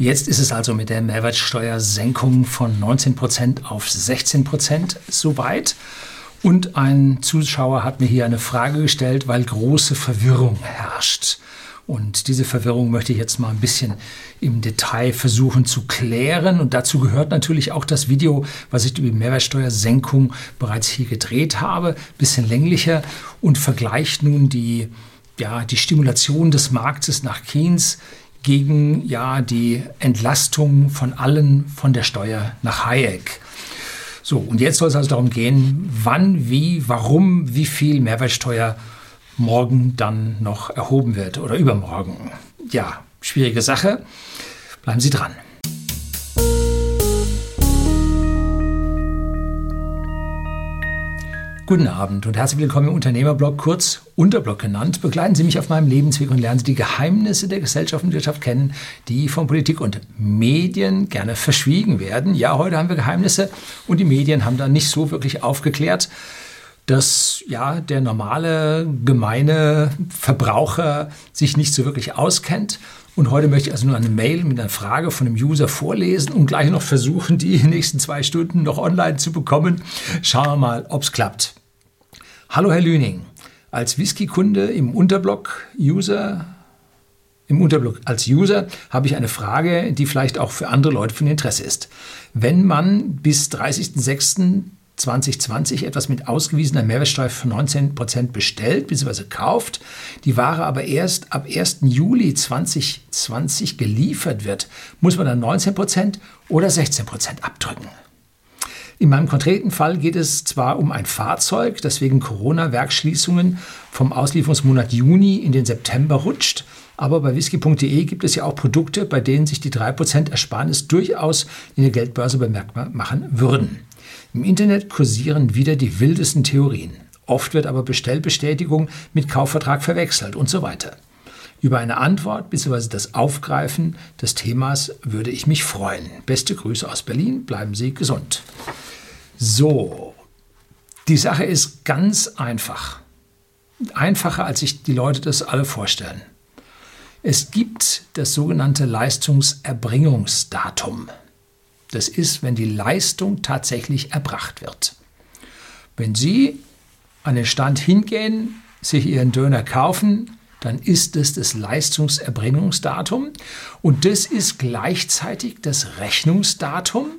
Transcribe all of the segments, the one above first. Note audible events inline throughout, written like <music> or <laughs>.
Jetzt ist es also mit der Mehrwertsteuersenkung von 19% auf 16% soweit. Und ein Zuschauer hat mir hier eine Frage gestellt, weil große Verwirrung herrscht. Und diese Verwirrung möchte ich jetzt mal ein bisschen im Detail versuchen zu klären. Und dazu gehört natürlich auch das Video, was ich über die Mehrwertsteuersenkung bereits hier gedreht habe, bisschen länglicher und vergleicht nun die, ja, die Stimulation des Marktes nach Keynes gegen ja, die Entlastung von allen von der Steuer nach Hayek. So, und jetzt soll es also darum gehen, wann, wie, warum, wie viel Mehrwertsteuer morgen dann noch erhoben wird oder übermorgen. Ja, schwierige Sache. Bleiben Sie dran. Guten Abend und herzlich willkommen im Unternehmerblog, kurz Unterblog genannt. Begleiten Sie mich auf meinem Lebensweg und lernen Sie die Geheimnisse der Gesellschaft und Wirtschaft kennen, die von Politik und Medien gerne verschwiegen werden. Ja, heute haben wir Geheimnisse und die Medien haben da nicht so wirklich aufgeklärt, dass ja der normale, gemeine Verbraucher sich nicht so wirklich auskennt. Und heute möchte ich also nur eine Mail mit einer Frage von einem User vorlesen und gleich noch versuchen, die nächsten zwei Stunden noch online zu bekommen. Schauen wir mal, ob es klappt. Hallo Herr Lüning, als Whisky-Kunde im Unterblock-User im Unterblock als User habe ich eine Frage, die vielleicht auch für andere Leute von Interesse ist. Wenn man bis 30.06.2020 etwas mit ausgewiesener Mehrwertsteuer von 19% bestellt bzw. kauft, die Ware aber erst ab 1. Juli 2020 geliefert wird, muss man dann 19% oder 16% abdrücken. In meinem konkreten Fall geht es zwar um ein Fahrzeug, das wegen Corona-Werksschließungen vom Auslieferungsmonat Juni in den September rutscht, aber bei whisky.de gibt es ja auch Produkte, bei denen sich die 3% Ersparnis durchaus in der Geldbörse bemerkbar machen würden. Im Internet kursieren wieder die wildesten Theorien. Oft wird aber Bestellbestätigung mit Kaufvertrag verwechselt und so weiter. Über eine Antwort bzw. das Aufgreifen des Themas würde ich mich freuen. Beste Grüße aus Berlin, bleiben Sie gesund. So, die Sache ist ganz einfach. Einfacher, als sich die Leute das alle vorstellen. Es gibt das sogenannte Leistungserbringungsdatum. Das ist, wenn die Leistung tatsächlich erbracht wird. Wenn Sie an den Stand hingehen, sich Ihren Döner kaufen, dann ist es das Leistungserbringungsdatum und das ist gleichzeitig das Rechnungsdatum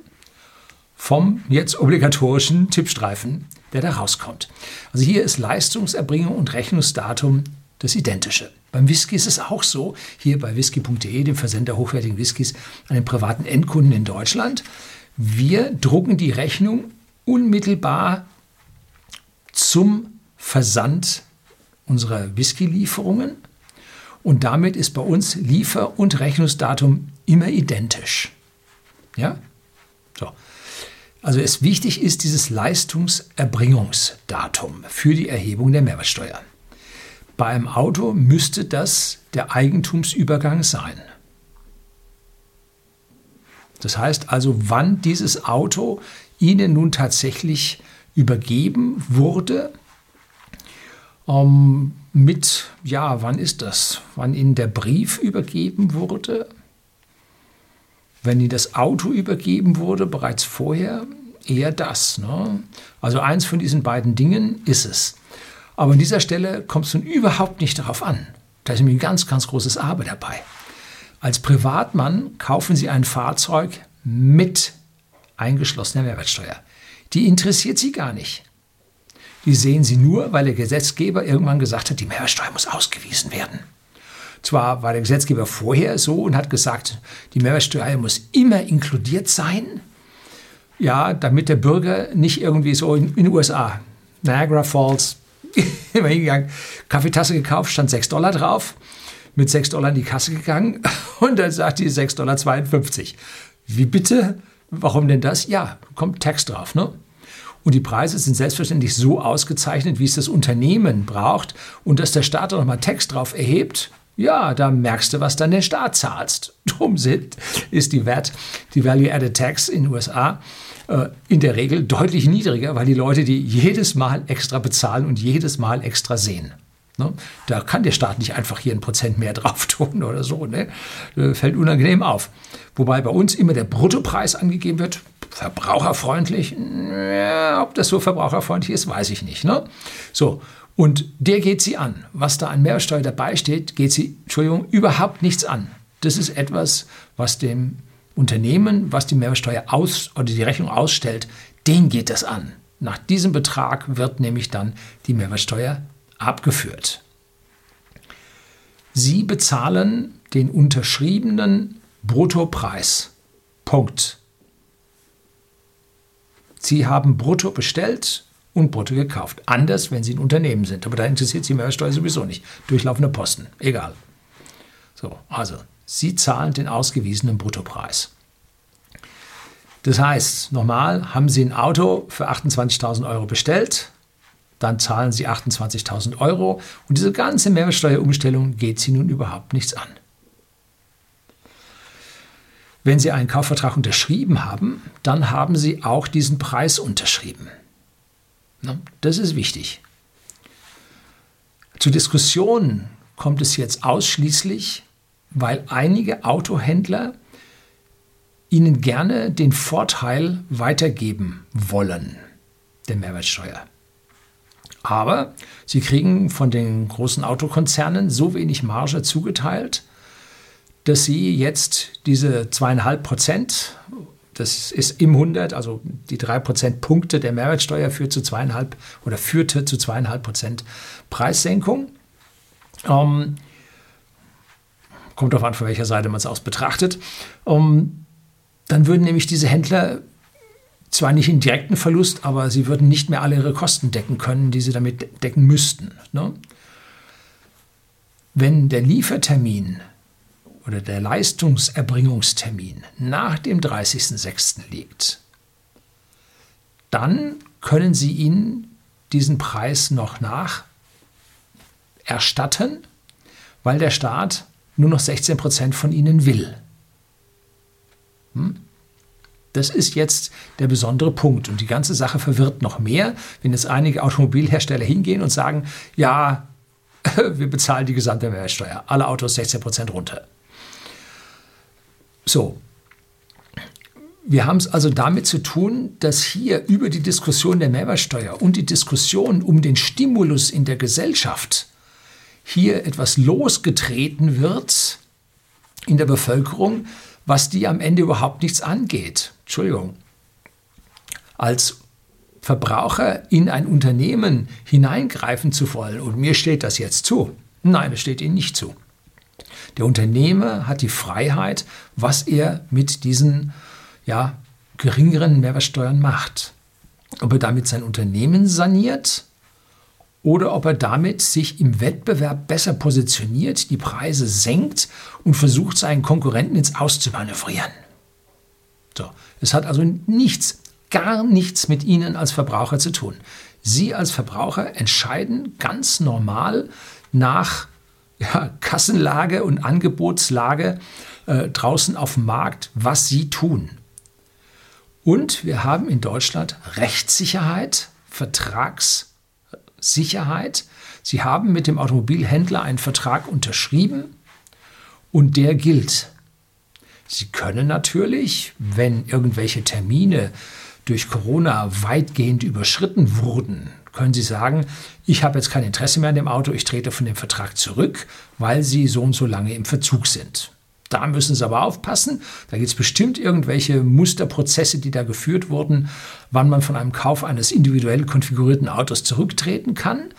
vom jetzt obligatorischen Tippstreifen, der da rauskommt. Also hier ist Leistungserbringung und Rechnungsdatum das Identische. Beim Whisky ist es auch so, hier bei whisky.de, dem Versender hochwertigen Whiskys an den privaten Endkunden in Deutschland. Wir drucken die Rechnung unmittelbar zum Versand unserer Whisky-Lieferungen und damit ist bei uns Liefer- und Rechnungsdatum immer identisch. Ja? So. Also es wichtig ist dieses Leistungserbringungsdatum für die Erhebung der Mehrwertsteuer. Bei einem Auto müsste das der Eigentumsübergang sein. Das heißt also, wann dieses Auto Ihnen nun tatsächlich übergeben wurde, ähm, mit, ja, wann ist das? Wann Ihnen der Brief übergeben wurde? Wenn Ihnen das Auto übergeben wurde, bereits vorher, eher das. Ne? Also eins von diesen beiden Dingen ist es. Aber an dieser Stelle kommt es nun überhaupt nicht darauf an. Da ist nämlich ein ganz, ganz großes Aber dabei. Als Privatmann kaufen Sie ein Fahrzeug mit eingeschlossener Mehrwertsteuer. Die interessiert Sie gar nicht. Die sehen Sie nur, weil der Gesetzgeber irgendwann gesagt hat, die Mehrwertsteuer muss ausgewiesen werden. Zwar war der Gesetzgeber vorher so und hat gesagt, die Mehrwertsteuer muss immer inkludiert sein, ja, damit der Bürger nicht irgendwie so in, in den USA, Niagara Falls, <laughs> immer hingegangen, Kaffeetasse gekauft, stand 6 Dollar drauf, mit 6 Dollar in die Kasse gegangen <laughs> und dann sagt die 6,52 Dollar. Wie bitte? Warum denn das? Ja, kommt Text drauf, ne? Und die Preise sind selbstverständlich so ausgezeichnet, wie es das Unternehmen braucht. Und dass der Staat da nochmal Text drauf erhebt, ja, da merkst du, was dann der Staat zahlst. <laughs> Drum sind, ist die Wert, die Value Added Tax in den USA äh, in der Regel deutlich niedriger, weil die Leute die jedes Mal extra bezahlen und jedes Mal extra sehen. Ne? Da kann der Staat nicht einfach hier ein Prozent mehr <laughs> drauf tun oder so. Ne? Äh, fällt unangenehm auf. Wobei bei uns immer der Bruttopreis angegeben wird. Verbraucherfreundlich. Ja, ob das so verbraucherfreundlich ist, weiß ich nicht. Ne? So, und der geht sie an. Was da an Mehrwertsteuer dabei steht, geht sie, Entschuldigung, überhaupt nichts an. Das ist etwas, was dem Unternehmen, was die Mehrwertsteuer aus oder die Rechnung ausstellt, den geht das an. Nach diesem Betrag wird nämlich dann die Mehrwertsteuer abgeführt. Sie bezahlen den unterschriebenen Bruttopreis. Punkt. Sie haben brutto bestellt und brutto gekauft. Anders, wenn Sie ein Unternehmen sind. Aber da interessiert Sie Mehrwertsteuer sowieso nicht. Durchlaufende Posten. Egal. So, also, Sie zahlen den ausgewiesenen Bruttopreis. Das heißt, nochmal, haben Sie ein Auto für 28.000 Euro bestellt, dann zahlen Sie 28.000 Euro und diese ganze Mehrwertsteuerumstellung geht Sie nun überhaupt nichts an. Wenn Sie einen Kaufvertrag unterschrieben haben, dann haben Sie auch diesen Preis unterschrieben. Das ist wichtig. Zur Diskussion kommt es jetzt ausschließlich, weil einige Autohändler Ihnen gerne den Vorteil weitergeben wollen der Mehrwertsteuer. Aber sie kriegen von den großen Autokonzernen so wenig Marge zugeteilt, dass sie jetzt diese zweieinhalb Prozent, das ist im 100, also die drei Prozentpunkte der Mehrwertsteuer führt zu zweieinhalb oder führte zu zweieinhalb Prozent Preissenkung. Ähm, kommt darauf an, von welcher Seite man es aus betrachtet. Ähm, dann würden nämlich diese Händler zwar nicht in direkten Verlust, aber sie würden nicht mehr alle ihre Kosten decken können, die sie damit decken müssten. Ne? Wenn der Liefertermin oder der Leistungserbringungstermin nach dem 30.06. liegt, dann können Sie ihnen diesen Preis noch nach erstatten, weil der Staat nur noch 16 Prozent von Ihnen will. Hm? Das ist jetzt der besondere Punkt. Und die ganze Sache verwirrt noch mehr, wenn jetzt einige Automobilhersteller hingehen und sagen, ja, <laughs> wir bezahlen die gesamte Mehrwertsteuer. Alle Autos 16 Prozent runter. So. Wir haben es also damit zu tun, dass hier über die Diskussion der Mehrwertsteuer und die Diskussion um den Stimulus in der Gesellschaft hier etwas losgetreten wird in der Bevölkerung, was die am Ende überhaupt nichts angeht. Entschuldigung. Als Verbraucher in ein Unternehmen hineingreifen zu wollen, und mir steht das jetzt zu. Nein, es steht Ihnen nicht zu. Der Unternehmer hat die Freiheit, was er mit diesen ja, geringeren Mehrwertsteuern macht. Ob er damit sein Unternehmen saniert oder ob er damit sich im Wettbewerb besser positioniert, die Preise senkt und versucht, seinen Konkurrenten ins Auszumanövrieren. So, es hat also nichts, gar nichts mit Ihnen als Verbraucher zu tun. Sie als Verbraucher entscheiden ganz normal nach ja, Kassenlage und Angebotslage äh, draußen auf dem Markt, was Sie tun. Und wir haben in Deutschland Rechtssicherheit, Vertrags Sicherheit. Sie haben mit dem Automobilhändler einen Vertrag unterschrieben und der gilt. Sie können natürlich, wenn irgendwelche Termine durch Corona weitgehend überschritten wurden, können Sie sagen, ich habe jetzt kein Interesse mehr an dem Auto, ich trete von dem Vertrag zurück, weil Sie so und so lange im Verzug sind. Da müssen Sie aber aufpassen. Da gibt es bestimmt irgendwelche Musterprozesse, die da geführt wurden, wann man von einem Kauf eines individuell konfigurierten Autos zurücktreten kann.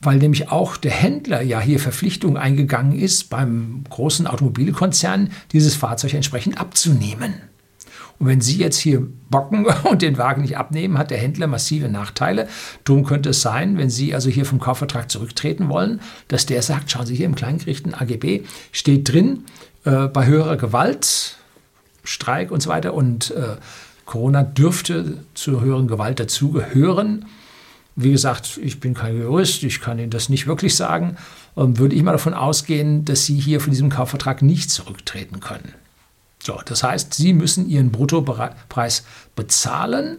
Weil nämlich auch der Händler ja hier Verpflichtungen eingegangen ist, beim großen Automobilkonzern dieses Fahrzeug entsprechend abzunehmen. Und wenn Sie jetzt hier bocken <laughs> und den Wagen nicht abnehmen, hat der Händler massive Nachteile. Darum könnte es sein, wenn Sie also hier vom Kaufvertrag zurücktreten wollen, dass der sagt, schauen Sie hier im Kleingerichten AGB steht drin, äh, bei höherer Gewalt, Streik und so weiter. Und äh, Corona dürfte zur höheren Gewalt dazugehören. Wie gesagt, ich bin kein Jurist, ich kann Ihnen das nicht wirklich sagen. Ähm, würde ich mal davon ausgehen, dass Sie hier von diesem Kaufvertrag nicht zurücktreten können. So, das heißt, Sie müssen Ihren Bruttopreis bezahlen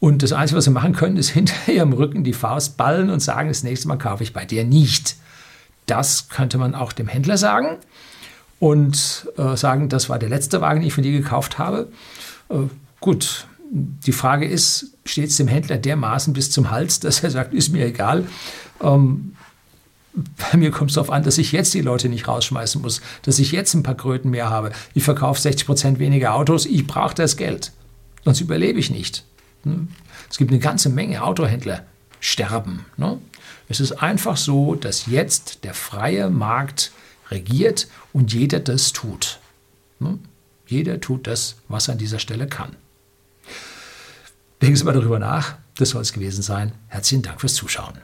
Und das Einzige, was sie machen können, ist <laughs> hinter ihrem Rücken die Faust ballen und sagen, das nächste Mal kaufe ich bei dir nicht. Das könnte man auch dem Händler sagen und äh, sagen, das war der letzte Wagen, den ich von dir gekauft habe. Äh, gut, die Frage ist, steht es dem Händler dermaßen bis zum Hals, <laughs> dass er sagt, ist mir egal. Ähm, bei mir kommt es darauf an, dass ich jetzt die Leute nicht rausschmeißen muss, dass ich jetzt ein paar Kröten mehr habe. Ich verkaufe 60 Prozent weniger Autos, ich brauche das Geld. Sonst überlebe ich nicht. Hm? Es gibt eine ganze Menge Autohändler, sterben. Ne? Es ist einfach so, dass jetzt der freie Markt regiert und jeder das tut. Ne? Jeder tut das, was er an dieser Stelle kann. Denken Sie mal darüber nach. Das soll es gewesen sein. Herzlichen Dank fürs Zuschauen.